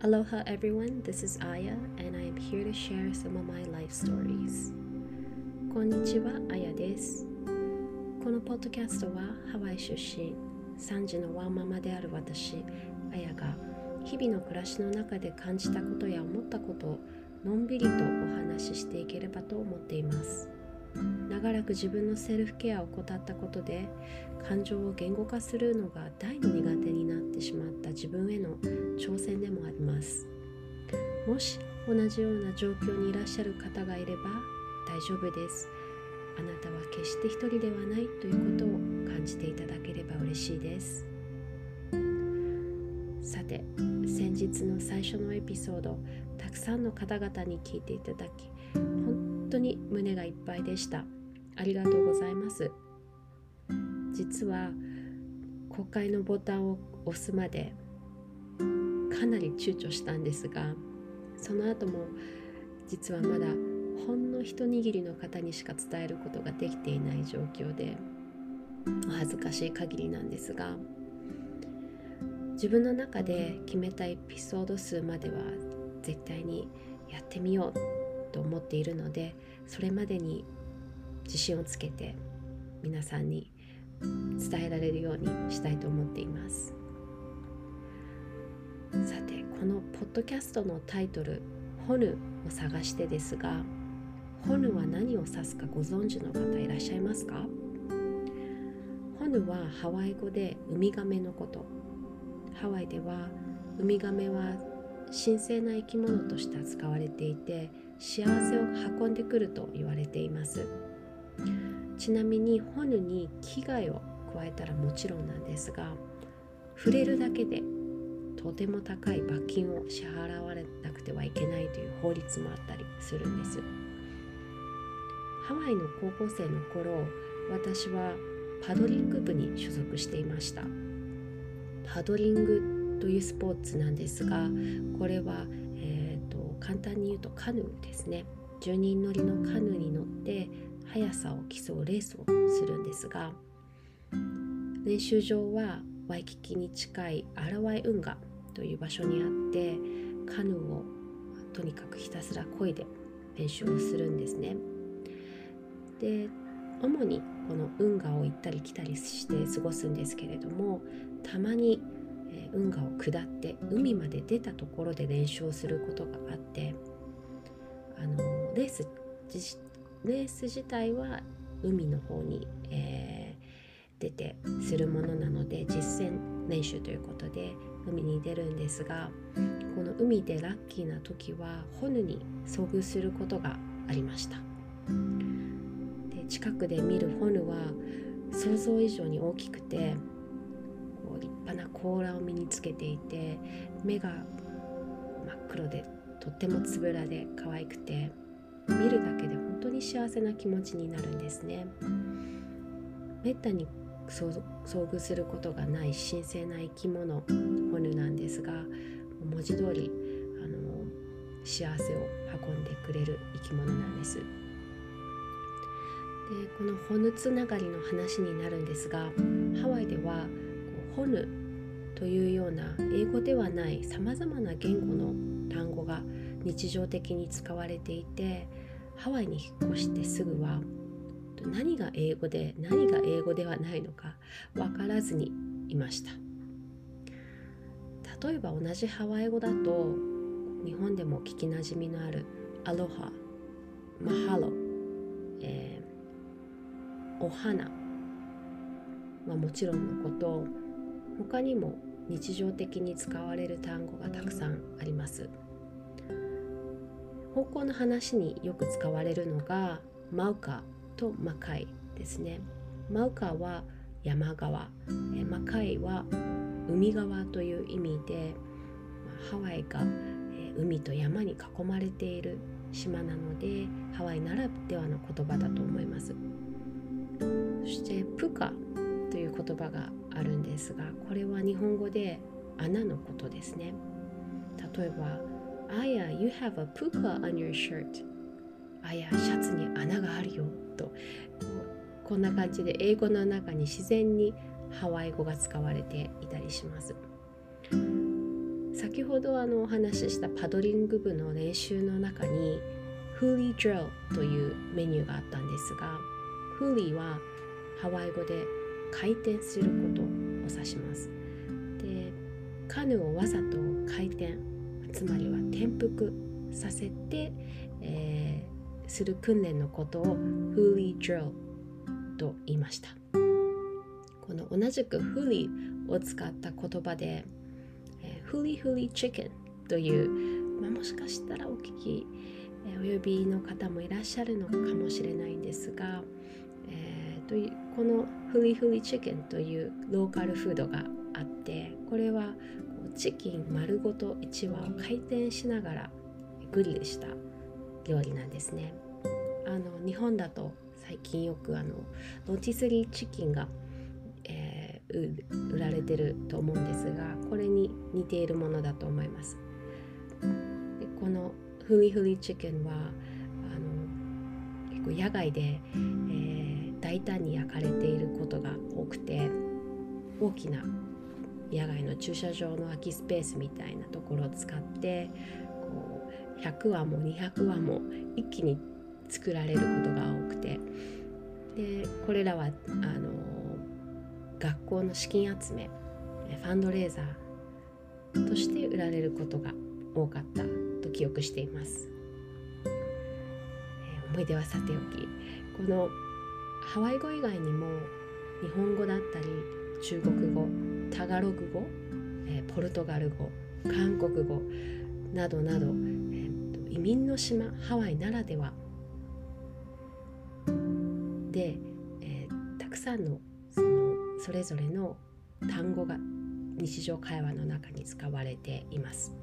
Aloha everyone, this is Aya and I am here to share some of my life stories. こんにちは、あやです。このポッドキャストはハワイ出身、3児のワンママである私、あやが日々の暮らしの中で感じたことや思ったことをのんびりとお話ししていければと思っています。長らく自分のセルフケアを怠ったことで感情を言語化するのが大の苦手になってしまった自分への挑戦でもあります。もし同じような状況にいらっしゃる方がいれば大丈夫です。あなたは決して一人ではないということを感じていただければ嬉しいです。さて先日の最初のエピソードたくさんの方々に聞いていただき本当に胸がいっぱいでした。ありがとうございます。実は公開のボタンを押すまでかなり躊躇したんですがその後も実はまだほんの一握りの方にしか伝えることができていない状況でお恥ずかしい限りなんですが自分の中で決めたエピソード数までは絶対にやってみよう。と思っているのでそれまでに自信をつけて皆さんに伝えられるようにしたいと思っています。さてこのポッドキャストのタイトル「ホヌ」を探してですがホヌは何を指すかご存知の方いらっしゃいますか？ホヌはハワイ語でウミガメのこと。ハワイではウミガメは神聖な生き物として扱われていて幸せを運んでくると言われています。ちなみにホヌに危害を加えたらもちろんなんですが触れるだけでとても高い罰金を支払われなくてはいけないという法律もあったりするんです。ハワイの高校生の頃私はパドリング部に所属していました。パドリングというスポーツなんですがこれは、簡単に言うとカヌーですね10人乗りのカヌーに乗って速さを競うレースをするんですが練習場はワイキキに近いアラワイ運河という場所にあってカヌーをとにかくひたすら漕いで練習をするんですね。で主にこの運河を行ったり来たりして過ごすんですけれどもたまに運河を下って海まで出たところで練習をすることがあってあのレースレース自体は海の方に、えー、出てするものなので実践練習ということで海に出るんですがこの海でラッキーな時はホヌに遭遇することがありました。で近くで見るホヌは想像以上に大きくて派な甲羅を身につけていて目が真っ黒でとってもつぶらで可愛くて見るだけで本当に幸せな気持ちになるんですね。めったに遭遇することがない神聖な生き物ホヌなんですが文字通りあの幸せを運んでくれる生き物なんです。でこのホヌつながりの話になるんですがハワイではホヌというような英語ではないさまざまな言語の単語が日常的に使われていてハワイに引っ越してすぐは何が英語で何が英語ではないのか分からずにいました。例えば同じハワイ語だと日本でも聞きなじみのあるアロハマハロ、えー、お花まあ、もちろんのこと他にも日常的に使われる単語がたくさんあります。方向の話によく使われるのがマウカとマカイですね。マウカは山側。えマカイは海側という意味でハワイが海と山に囲まれている島なのでハワイならではの言葉だと思います。そしてプカという言葉があるんですがこれは日本語で穴のことですね。例えば Aya, you have a puka on your shirt. あやシャツに穴があるよ。と。こんな感じで英語の中に自然にハワイ語が使われていたりします。先ほどあのお話ししたパドリング部の練習の中にフーリー・ドリルというメニューがあったんですがフーリーはハワイ語で回転することを指します。でカヌーをわざと回転つまりは転覆させて、えー、する訓練のことをフーリー・ドリルと言いました。この同じくフーリーを使った言葉で、え、フーリーフーリーチキンという、まあ、もしかしたらお聞き、お呼びの方もいらっしゃるのかもしれないんですが、というこのフリフリチキンというローカルフードがあってこれはチキン丸ごと1羽を回転しながらグリルした料理なんですね。あの日本だと最近よくあのロティスリーチキンが、えー、売られてると思うんですがこれに似ているものだと思います。でこのフリフリチキンはあの結構野外で、えー、大胆に焼かれていることが多くて大きな野外の駐車場の空きスペースみたいなところを使ってこう100話も200話も一気に作られることが多くて。でこれらはあの学校の資金集めファンドレーザーとして売られることが多かったと記憶しています、思い出はさておきこのハワイ語以外にも日本語だったり中国語タガログ語、えポルトガル語韓国語などなど、えー、移民の島ハワイならではで、えー、たくさんのそのそれぞれの単語が日常会話の中に使われています。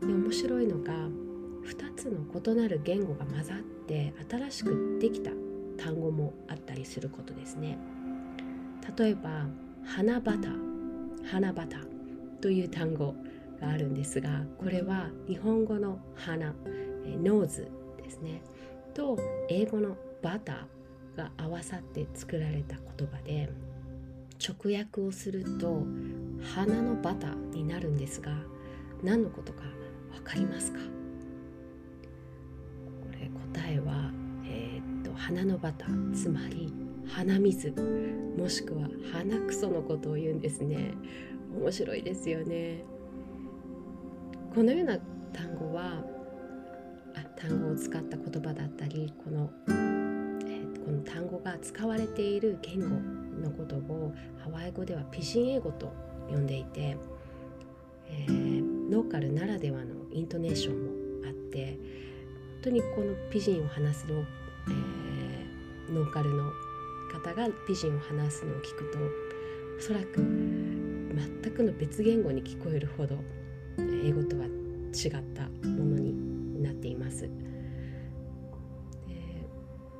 で面白いのが2つの異なる言語が混ざって新しくできた単語もあったりすることですね。例えば花畑花畑という単語があるんですがこれは日本語の花ノーズですねと英語のバターが合わさって作られた言葉で直訳をすると花のバターになるんですが何のことか分かりますか？花のバタつまり鼻水もしくは鼻くそのことを言うんですね。面白いですよね。このような単語はあ単語を使った言葉だったりこの,、えー、この単語が使われている言語のことをハワイ語ではピジン英語と呼んでいて、えー、ローカルならではのイントネーションもあって本当にこのピジンを話すの、えー、ローカルの方がピジンを話すのを聞くとおそらく全くの別言語に聞こえるほど英語とは違ったものになっています。で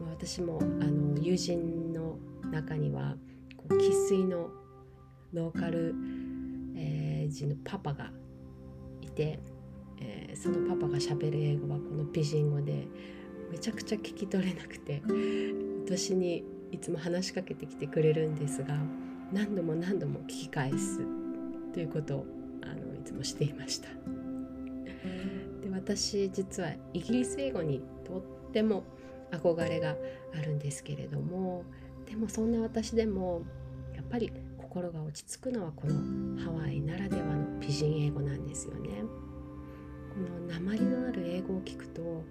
私もあの友人の中には生粋のローカル、えー、人のパパがいて、えー、そのパパがしゃべる英語はこのピジン語でめちゃくちゃ聞き取れなくて私にいつも話しかけてきてくれるんですが何度も何度も聞き返すということをあのいつもしていました。で私実はイギリス英語にとっても憧れがあるんですけれどもでもそんな私でもやっぱり心が落ち着くのはこのハワイならではのピジン英語なんですよね。この鉛のある英語を聞くと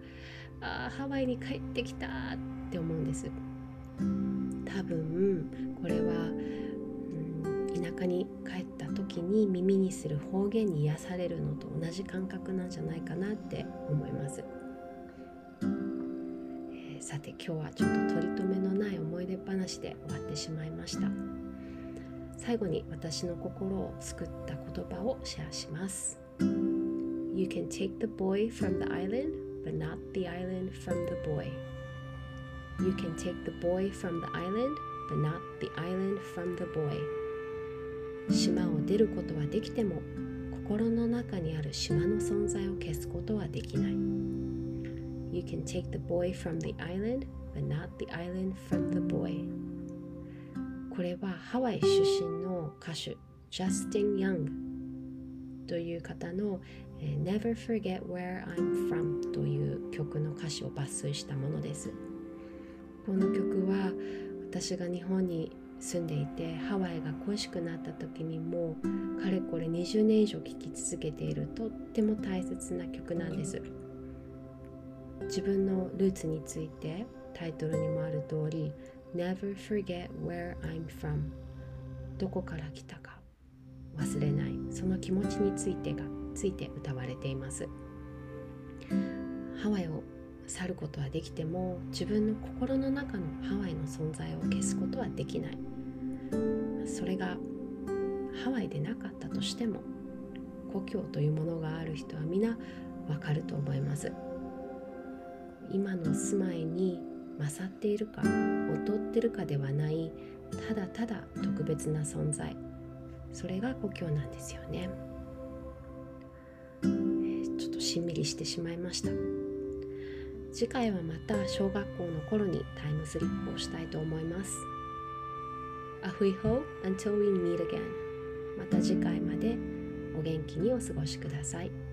ああハワイに帰ってきたって思うんです。多分これは、うん、田舎に帰った時に耳にする方言に癒されるのと同じ感覚なんじゃないかなって思います、えー、さて今日はちょっと取り留めのない思い出話で終わってしまいました。最後に私の心を救った言葉をシェアします。You can take the boy from the island but not the island from the boy. You can take the boy from the island, but not the island from the boy. 島を出ることはできても、心の中にある島の存在を消すことはできない。You can take the boy from the island, but not the island from the boy. これはハワイ出身の歌手、ジャスティン・ヤングという方の、Never Forget Where I'm From という曲の歌詞を抜粋したものですこの曲は私が日本に住んでいてハワイが恋しくなった時にもかれこれ20年以上聴き続けているとっても大切な曲なんです。自分のルーツについてタイトルにもある通り Never forget where I'm from どこから来たか忘れない。その気持ちについてがついて歌われています。ハワイを去ることはできても自分の心の中のハワイの存在を消すことはできない。それがハワイでなかったとしても故郷というものがある人は皆わかると思います。今の住まいに勝っているか劣ってるかではないただただ特別な存在。それが故郷なんですよね。ちょっとしんみりしてしまいました。次回はまた小学校の頃にタイムスリップをしたいと思います A hui ho until we meet again また次回までお元気にお過ごしください。